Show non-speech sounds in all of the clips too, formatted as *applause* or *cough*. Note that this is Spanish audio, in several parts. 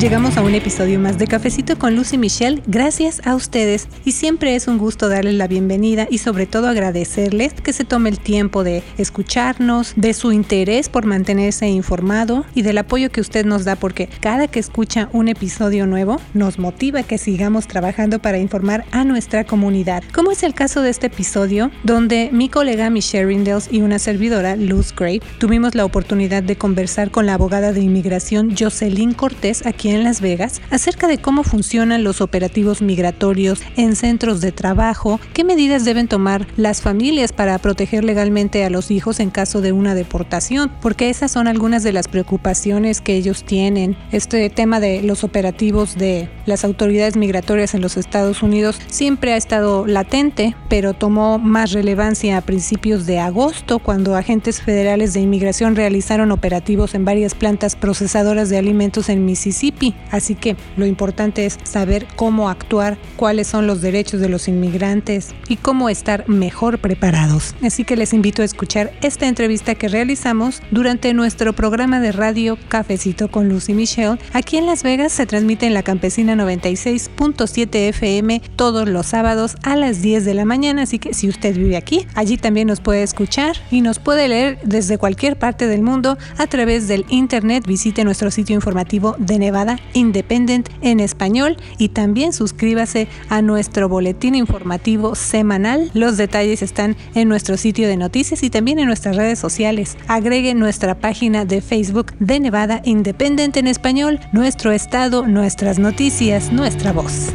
Llegamos a un episodio más de Cafecito con Lucy Michelle, gracias a ustedes. Y siempre es un gusto darles la bienvenida y sobre todo agradecerles que se tome el tiempo de escucharnos, de su interés por mantenerse informado y del apoyo que usted nos da porque cada que escucha un episodio nuevo nos motiva que sigamos trabajando para informar a nuestra comunidad, como es el caso de este episodio donde mi colega Michelle Rindels y una servidora Luz Gray tuvimos la oportunidad de conversar con la abogada de inmigración Jocelyn Cortés en Las Vegas acerca de cómo funcionan los operativos migratorios en centros de trabajo, qué medidas deben tomar las familias para proteger legalmente a los hijos en caso de una deportación, porque esas son algunas de las preocupaciones que ellos tienen. Este tema de los operativos de las autoridades migratorias en los Estados Unidos siempre ha estado latente, pero tomó más relevancia a principios de agosto cuando agentes federales de inmigración realizaron operativos en varias plantas procesadoras de alimentos en Mississippi Así que lo importante es saber cómo actuar, cuáles son los derechos de los inmigrantes y cómo estar mejor preparados. Así que les invito a escuchar esta entrevista que realizamos durante nuestro programa de radio Cafecito con Lucy Michelle. Aquí en Las Vegas se transmite en la Campesina 96.7 FM todos los sábados a las 10 de la mañana. Así que si usted vive aquí, allí también nos puede escuchar y nos puede leer desde cualquier parte del mundo a través del internet. Visite nuestro sitio informativo de Nevada Independent en español y también suscríbase a nuestro boletín informativo semanal. Los detalles están en nuestro sitio de noticias y también en nuestras redes sociales. Agregue nuestra página de Facebook de Nevada Independent en español, nuestro estado, nuestras noticias, nuestra voz.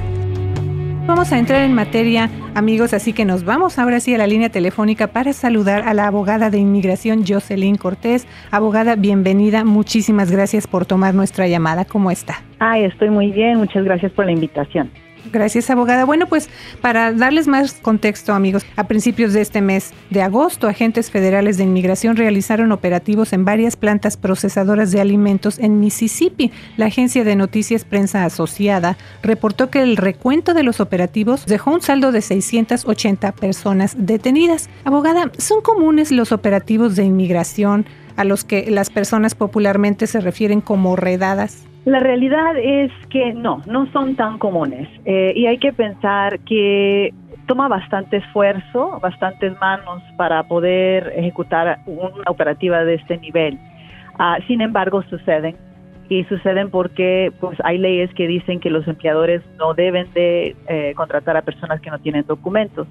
Vamos a entrar en materia, amigos, así que nos vamos ahora sí a la línea telefónica para saludar a la abogada de inmigración Jocelyn Cortés. Abogada, bienvenida. Muchísimas gracias por tomar nuestra llamada. ¿Cómo está? Ay, estoy muy bien. Muchas gracias por la invitación. Gracias, abogada. Bueno, pues para darles más contexto, amigos, a principios de este mes de agosto, agentes federales de inmigración realizaron operativos en varias plantas procesadoras de alimentos en Mississippi. La agencia de noticias Prensa Asociada reportó que el recuento de los operativos dejó un saldo de 680 personas detenidas. Abogada, ¿son comunes los operativos de inmigración a los que las personas popularmente se refieren como redadas? La realidad es que no, no son tan comunes eh, y hay que pensar que toma bastante esfuerzo, bastantes manos para poder ejecutar una operativa de este nivel. Ah, sin embargo, suceden y suceden porque pues hay leyes que dicen que los empleadores no deben de eh, contratar a personas que no tienen documentos.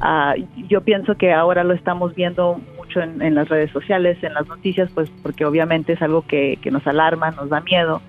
Ah, yo pienso que ahora lo estamos viendo mucho en, las redes sociales, en las noticias, pues porque obviamente es algo que nos alarma, nos da miedo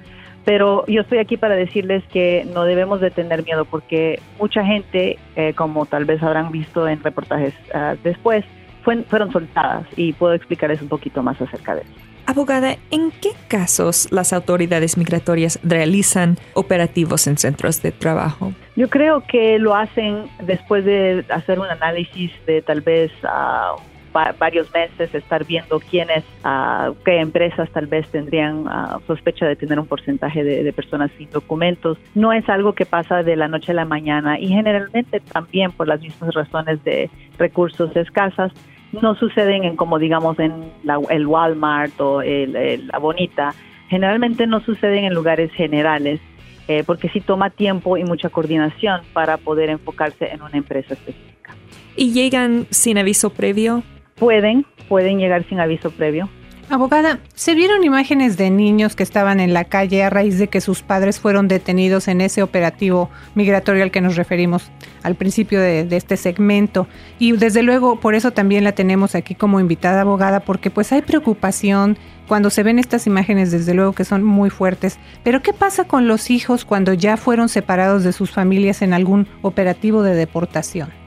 pero yo estoy aquí para decirles que no debemos de tener miedo porque mucha gente, eh, como tal vez habrán visto en reportajes ah, después, fueron soltadas y puedo explicarles un poquito más acerca de eso. Abogada, ¿en qué casos las autoridades migratorias realizan operativos en centros de trabajo? Yo creo que lo hacen después de hacer un análisis de tal vez uh, varios meses estar viendo quiénes, uh, qué empresas tal vez tendrían uh, sospecha de tener un porcentaje de, personas sin documentos. No es algo que pasa de la noche a la mañana y generalmente también por las mismas razones de recursos escasas no suceden en como digamos en la, el Walmart o el, la Bonita. Generalmente no suceden en lugares generales eh, porque sí toma tiempo y mucha coordinación para poder enfocarse en una empresa específica. ¿Y llegan sin aviso previo? Pueden, pueden llegar sin aviso previo. Abogada, ¿se vieron imágenes de niños que estaban en la calle a raíz de que sus padres fueron detenidos en ese operativo migratorio al que nos referimos al principio de, de, este segmento? Y desde luego por eso también la tenemos aquí como invitada abogada, porque pues hay preocupación cuando se ven estas imágenes, desde luego que son muy fuertes. Pero ¿qué pasa con los hijos cuando ya fueron separados de sus familias en algún operativo de deportación?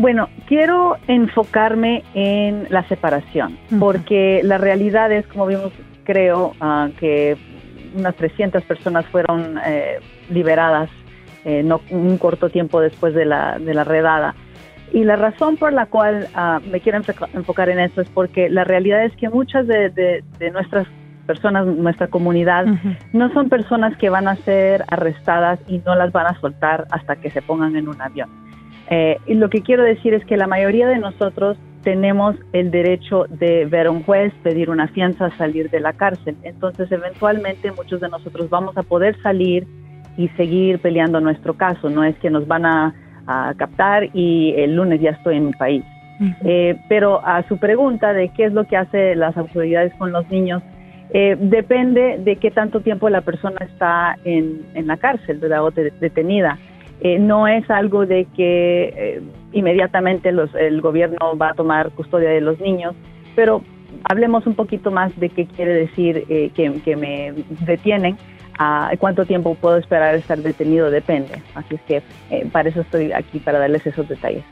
Bueno, quiero enfocarme en la separación, porque la realidad es, como vimos, creo, uh, que unas 300 personas fueron eh, liberadas eh, no, un corto tiempo después de la, de la redada. Y la razón por la cual uh, me quiero enfocar en esto es porque la realidad es que muchas de, de, de nuestras personas, nuestra comunidad, no son personas que van a ser arrestadas y no las van a soltar hasta que se pongan en un avión. Eh, y lo que quiero decir es que la mayoría de nosotros tenemos el derecho de ver a un juez, pedir una fianza, salir de la cárcel. Entonces, eventualmente muchos de nosotros vamos a poder salir y seguir peleando nuestro caso. No es que nos van a, captar y el lunes ya estoy en mi país. Eh, pero a su pregunta de qué es lo que hace las autoridades con los niños, eh, depende de qué tanto tiempo la persona está en, la cárcel, ¿verdad? O detenida. Eh, no es algo de que eh, inmediatamente los, el gobierno va a tomar custodia de los niños, pero hablemos un poquito más de qué quiere decir eh, que, me detienen. cuánto tiempo puedo esperar estar detenido depende. Así es que para eso estoy aquí, para darles esos detalles.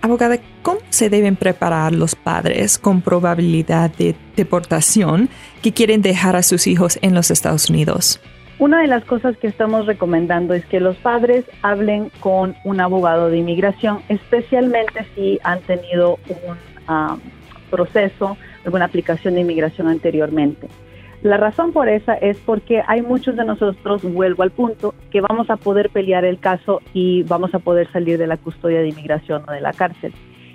Abogada, ¿cómo se deben preparar los padres con probabilidad de deportación que quieren dejar a sus hijos en los Estados Unidos? Una de las cosas que estamos recomendando es que los padres hablen con un abogado de inmigración, especialmente si han tenido un um, proceso, alguna aplicación de inmigración anteriormente. La razón por esa es porque hay muchos de nosotros, vuelvo al punto, que vamos a poder pelear el caso y vamos a poder salir de la custodia de inmigración o de la cárcel.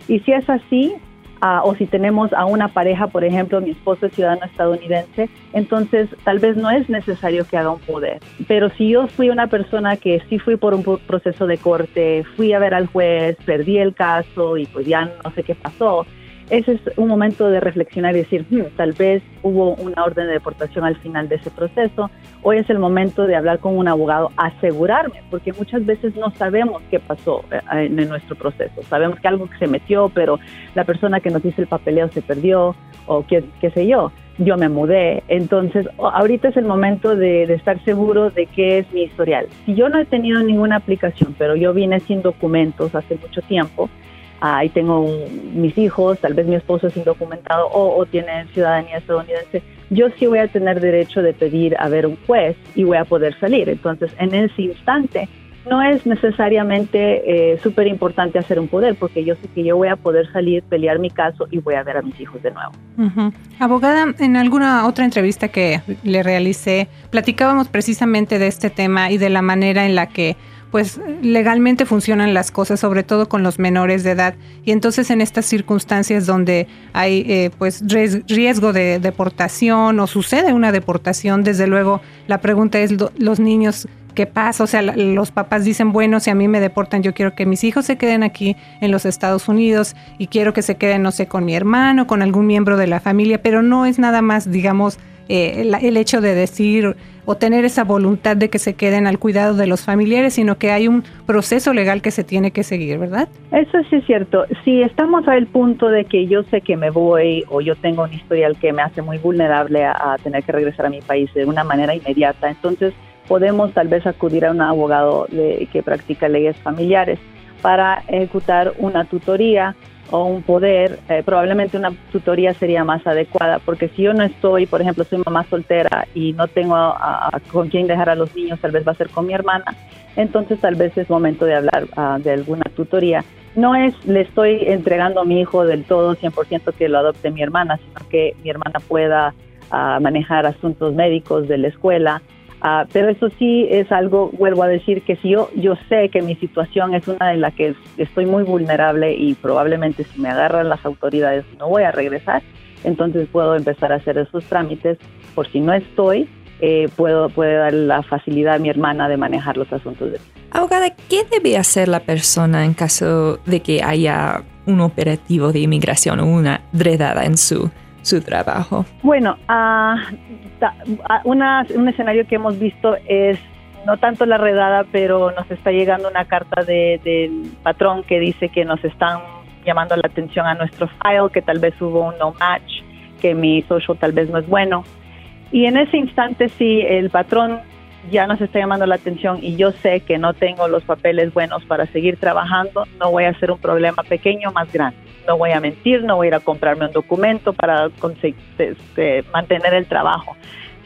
Y si es así, o si tenemos a una pareja, por ejemplo, mi esposo es ciudadano estadounidense, entonces tal vez no es necesario que haga un poder. Pero si yo fui una persona que sí fui por un proceso de corte, fui a ver al juez, perdí el caso y pues ya no sé qué pasó, ese es un momento de reflexionar y decir, hmm, tal vez hubo una orden de deportación al final de ese proceso. Hoy es el momento de hablar con un abogado, asegurarme, porque muchas veces no sabemos qué pasó eh, en nuestro proceso. Sabemos que algo se metió, pero la persona que nos hizo el papeleo se perdió o qué, sé yo. Yo me mudé. Entonces, ahorita es el momento de, de estar seguro de qué es mi historial. Si yo no he tenido ninguna aplicación, pero yo vine sin documentos hace mucho tiempo, ahí tengo mis hijos, tal vez mi esposo es indocumentado o, tiene ciudadanía estadounidense, yo sí voy a tener derecho de pedir a ver un juez y voy a poder salir. Entonces, en ese instante, no es necesariamente eh, súper importante hacer un poder, porque yo sé que yo voy a poder salir, pelear mi caso y voy a ver a mis hijos de nuevo. Abogada, en alguna otra entrevista que le realicé, platicábamos precisamente de este tema y de la manera en la que pues legalmente funcionan las cosas, sobre todo con los menores de edad. Y entonces en estas circunstancias donde hay eh, pues riesgo de deportación o sucede una deportación, desde luego la pregunta es los niños ¿qué pasa? O sea, los papás dicen, bueno, si a mí me deportan, yo quiero que mis hijos se queden aquí en los Estados Unidos y quiero que se queden, no sé, con mi hermano, con algún miembro de la familia, pero no es nada más, digamos, eh, el, hecho de decir o tener esa voluntad de que se queden al cuidado de los familiares, sino que hay un proceso legal que se tiene que seguir, ¿verdad? Eso sí es cierto. Si estamos al punto de que yo sé que me voy o yo tengo un historial que me hace muy vulnerable a, tener que regresar a mi país de una manera inmediata, entonces podemos tal vez acudir a un abogado de, que practica leyes familiares para ejecutar una tutoría o un poder, eh, probablemente una tutoría sería más adecuada, porque si yo no estoy, por ejemplo, soy mamá soltera y no tengo con quién dejar a los niños, tal vez va a ser con mi hermana, entonces tal vez es momento de hablar ah, de alguna tutoría. No es, le estoy entregando a mi hijo del todo 100% que lo adopte mi hermana, sino que mi hermana pueda ah, manejar asuntos médicos de la escuela, Ah, pero eso sí es algo, vuelvo a decir, que si yo, yo sé que mi situación es una de la que estoy muy vulnerable y probablemente si me agarran las autoridades no voy a regresar, entonces puedo empezar a hacer esos trámites. Por si no estoy, eh, puedo, puede dar la facilidad a mi hermana de manejar los asuntos. De... Abogada, ¿qué debe hacer la persona en caso de que haya un operativo de inmigración o una redada en su su trabajo? Bueno, uh, un escenario que hemos visto es no tanto la redada, pero nos está llegando una carta del patrón que dice que nos están llamando la atención a nuestro file, que tal vez hubo un no match, que mi social tal vez no es bueno. Y en ese instante, si el patrón ya nos está llamando la atención y yo sé que no tengo los papeles buenos para seguir trabajando, no voy a hacer un problema pequeño más grande. No voy a mentir, no voy a ir a comprarme un documento para este, mantener el trabajo.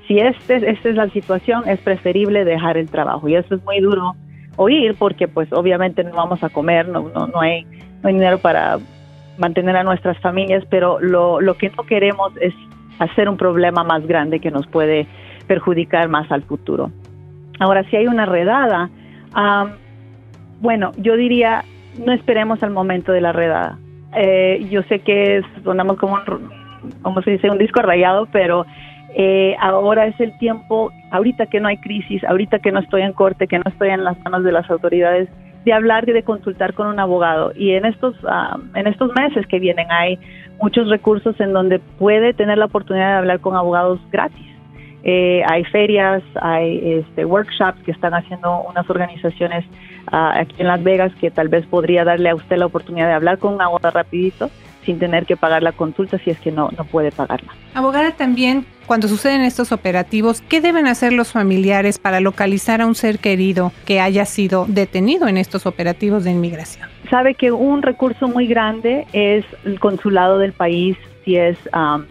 Si este, esta es la situación, es preferible dejar el trabajo. Y eso es muy duro oír porque pues obviamente no vamos a comer, no, no, no, hay, no hay dinero para mantener a nuestras familias, pero lo, lo que no queremos es hacer un problema más grande que nos puede perjudicar más al futuro. Ahora, si hay una redada, bueno, yo diría, no esperemos al momento de la redada. Eh, yo sé que sonamos como un, como se dice, un disco rayado, pero eh, ahora es el tiempo, ahorita que no hay crisis, ahorita que no estoy en corte, que no estoy en las manos de las autoridades, de hablar y de consultar con un abogado. Y en estos, ah, en estos meses que vienen hay muchos recursos en donde puede tener la oportunidad de hablar con abogados gratis. Eh, hay ferias, hay este, workshops que están haciendo unas organizaciones ah, aquí en Las Vegas que tal vez podría darle a usted la oportunidad de hablar con un abogado rapidito sin tener que pagar la consulta si es que no, no puede pagarla. Abogada, también cuando suceden estos operativos, ¿qué deben hacer los familiares para localizar a un ser querido que haya sido detenido en estos operativos de inmigración? Sabe que un recurso muy grande es el consulado del país, si es um,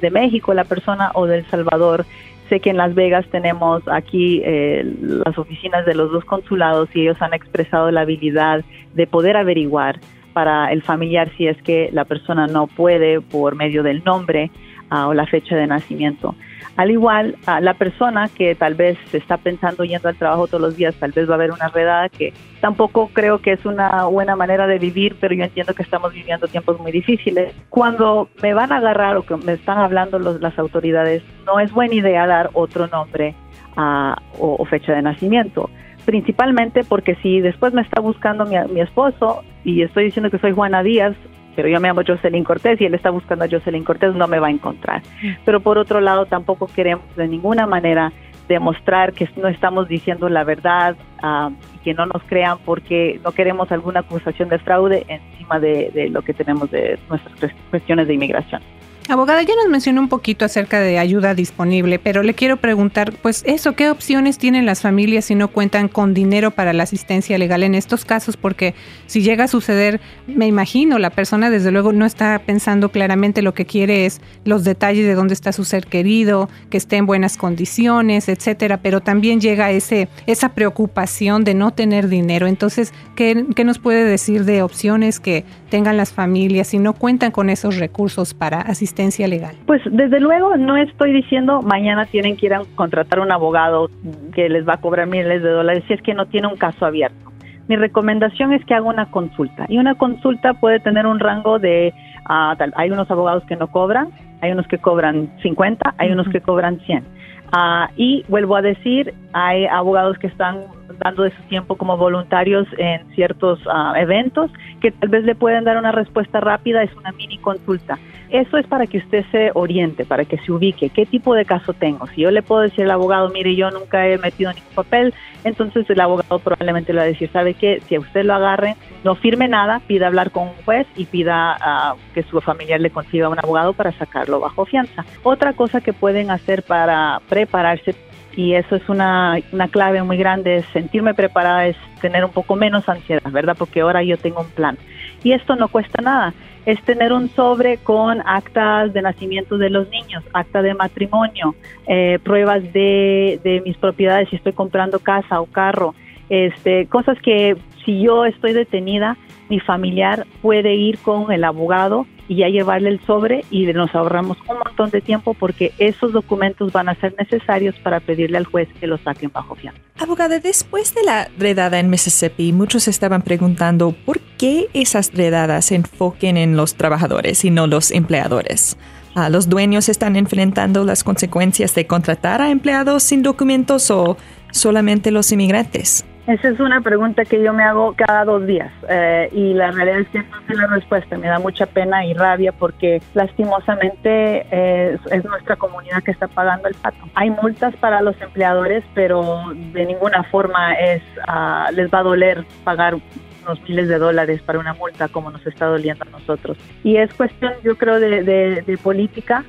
de México la persona o de El Salvador. Sé que en Las Vegas tenemos aquí eh, las oficinas de los dos consulados y ellos han expresado la habilidad de poder averiguar para el familiar si es que la persona no puede por medio del nombre o la fecha de nacimiento. Al igual, la persona que tal vez está pensando yendo al trabajo todos los días, tal vez va a haber una redada que tampoco creo que es una buena manera de vivir, pero yo entiendo que estamos viviendo tiempos muy difíciles. Cuando me van a agarrar o que me están hablando las autoridades, no es buena idea dar otro nombre o fecha de nacimiento principalmente porque si después me está buscando mi, mi, esposo y estoy diciendo que soy Juana Díaz, pero yo me llamo Jocelyn Cortés y él está buscando a Jocelyn Cortés, no me va a encontrar. Pero por otro lado, tampoco queremos de ninguna manera demostrar que no estamos diciendo la verdad uh, y que no nos crean porque no queremos alguna acusación de fraude encima de lo que tenemos de nuestras cuestiones de inmigración. Abogada, ya nos mencionó un poquito acerca de ayuda disponible, pero le quiero preguntar, pues eso, ¿qué opciones tienen las familias si no cuentan con dinero para la asistencia legal en estos casos? Porque si llega a suceder, me imagino, la persona desde luego no está pensando claramente lo que quiere es los detalles de dónde está su ser querido, que esté en buenas condiciones, etcétera, pero también llega ese, esa preocupación de no tener dinero. Entonces, ¿qué, ¿qué nos puede decir de opciones que tengan las familias si no cuentan con esos recursos para legal? Pues desde luego no estoy diciendo mañana tienen que ir a contratar un abogado que les va a cobrar miles de dólares si es que no tiene un caso abierto. Mi recomendación es que haga una consulta y una consulta puede tener un rango de, uh, hay unos abogados que no cobran, hay unos que cobran 50, hay unos que cobran 100. Uh, ah, y vuelvo a decir, hay abogados que están dando de su tiempo como voluntarios en ciertos uh, eventos que tal vez le pueden dar una respuesta rápida, es una mini consulta. Eso es para que usted se oriente, para que se ubique. ¿Qué tipo de caso tengo? Si yo le puedo decir al abogado, mire, yo nunca he metido ningún papel, entonces el abogado probablemente le va a decir, ¿sabe qué? Si a usted lo agarre, no firme nada, pida hablar con un juez y pida uh, que su familiar le consiga un abogado para sacarlo bajo fianza. Otra cosa que pueden hacer para prepararse y eso es una, una clave muy grande, es sentirme preparada, es tener un poco menos ansiedad, ¿verdad? Porque ahora yo tengo un plan. Y esto no cuesta nada es tener un sobre con actas de nacimiento de los niños, acta de matrimonio, eh, pruebas de, de, mis propiedades, si estoy comprando casa o carro, este, cosas que si yo estoy detenida, mi familiar puede ir con el abogado y ya llevarle el sobre y nos ahorramos un montón de tiempo porque esos documentos van a ser necesarios para pedirle al juez que los saquen bajo fianza. Abogada, después de la redada en Mississippi, muchos estaban preguntando por qué esas redadas se enfoquen en los trabajadores y no los empleadores. ¿Los dueños están enfrentando las consecuencias de contratar a empleados sin documentos o solamente los inmigrantes? Esa es una pregunta que yo me hago cada dos días eh, y la realidad es que no sé la respuesta. Me da mucha pena y rabia porque lastimosamente es, nuestra comunidad que está pagando el pato. Hay multas para los empleadores, pero de ninguna forma es uh, les va a doler pagar unos miles de dólares para una multa como nos está doliendo a nosotros. Y es cuestión, yo creo, de, de política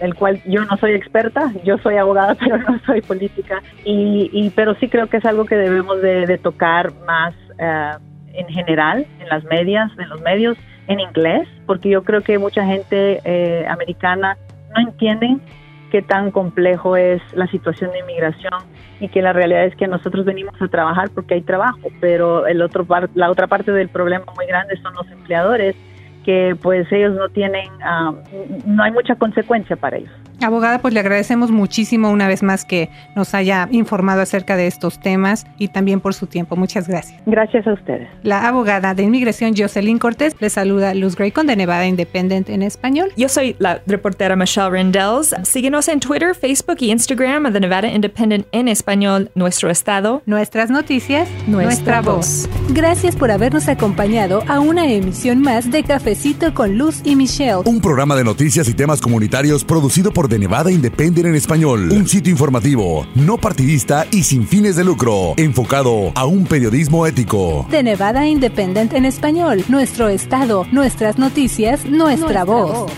el cual yo no soy experta, yo soy abogada, *laughs* pero no soy política, y, pero sí creo que es algo que debemos de, tocar más eh, en general, en las medias, en los medios, en inglés, porque yo creo que mucha gente eh, americana no entiende qué tan complejo es la situación de inmigración y que la realidad es que nosotros venimos a trabajar porque hay trabajo, pero el otro la otra parte del problema muy grande son los empleadores que pues ellos no tienen, ah, no hay mucha consecuencia para ellos. Abogada, pues le agradecemos muchísimo una vez más que nos haya informado acerca de estos temas y también por su tiempo. Muchas gracias. Gracias a ustedes. La abogada de inmigración Jocelyn Cortés le saluda Luz Graycon de Nevada Independent en español. Yo soy la reportera Michelle Rendells. Síguenos en Twitter, Facebook y Instagram de Nevada Independent en español, nuestro estado, nuestras noticias, nuestra, voz. Gracias por habernos acompañado a una emisión más de Cafecito con Luz y Michelle. Un programa de noticias y temas comunitarios producido por de Nevada Independent en español. Un sitio informativo, no partidista y sin fines de lucro, enfocado a un periodismo ético. De Nevada Independent en español, nuestro estado, nuestras noticias, nuestra, voz.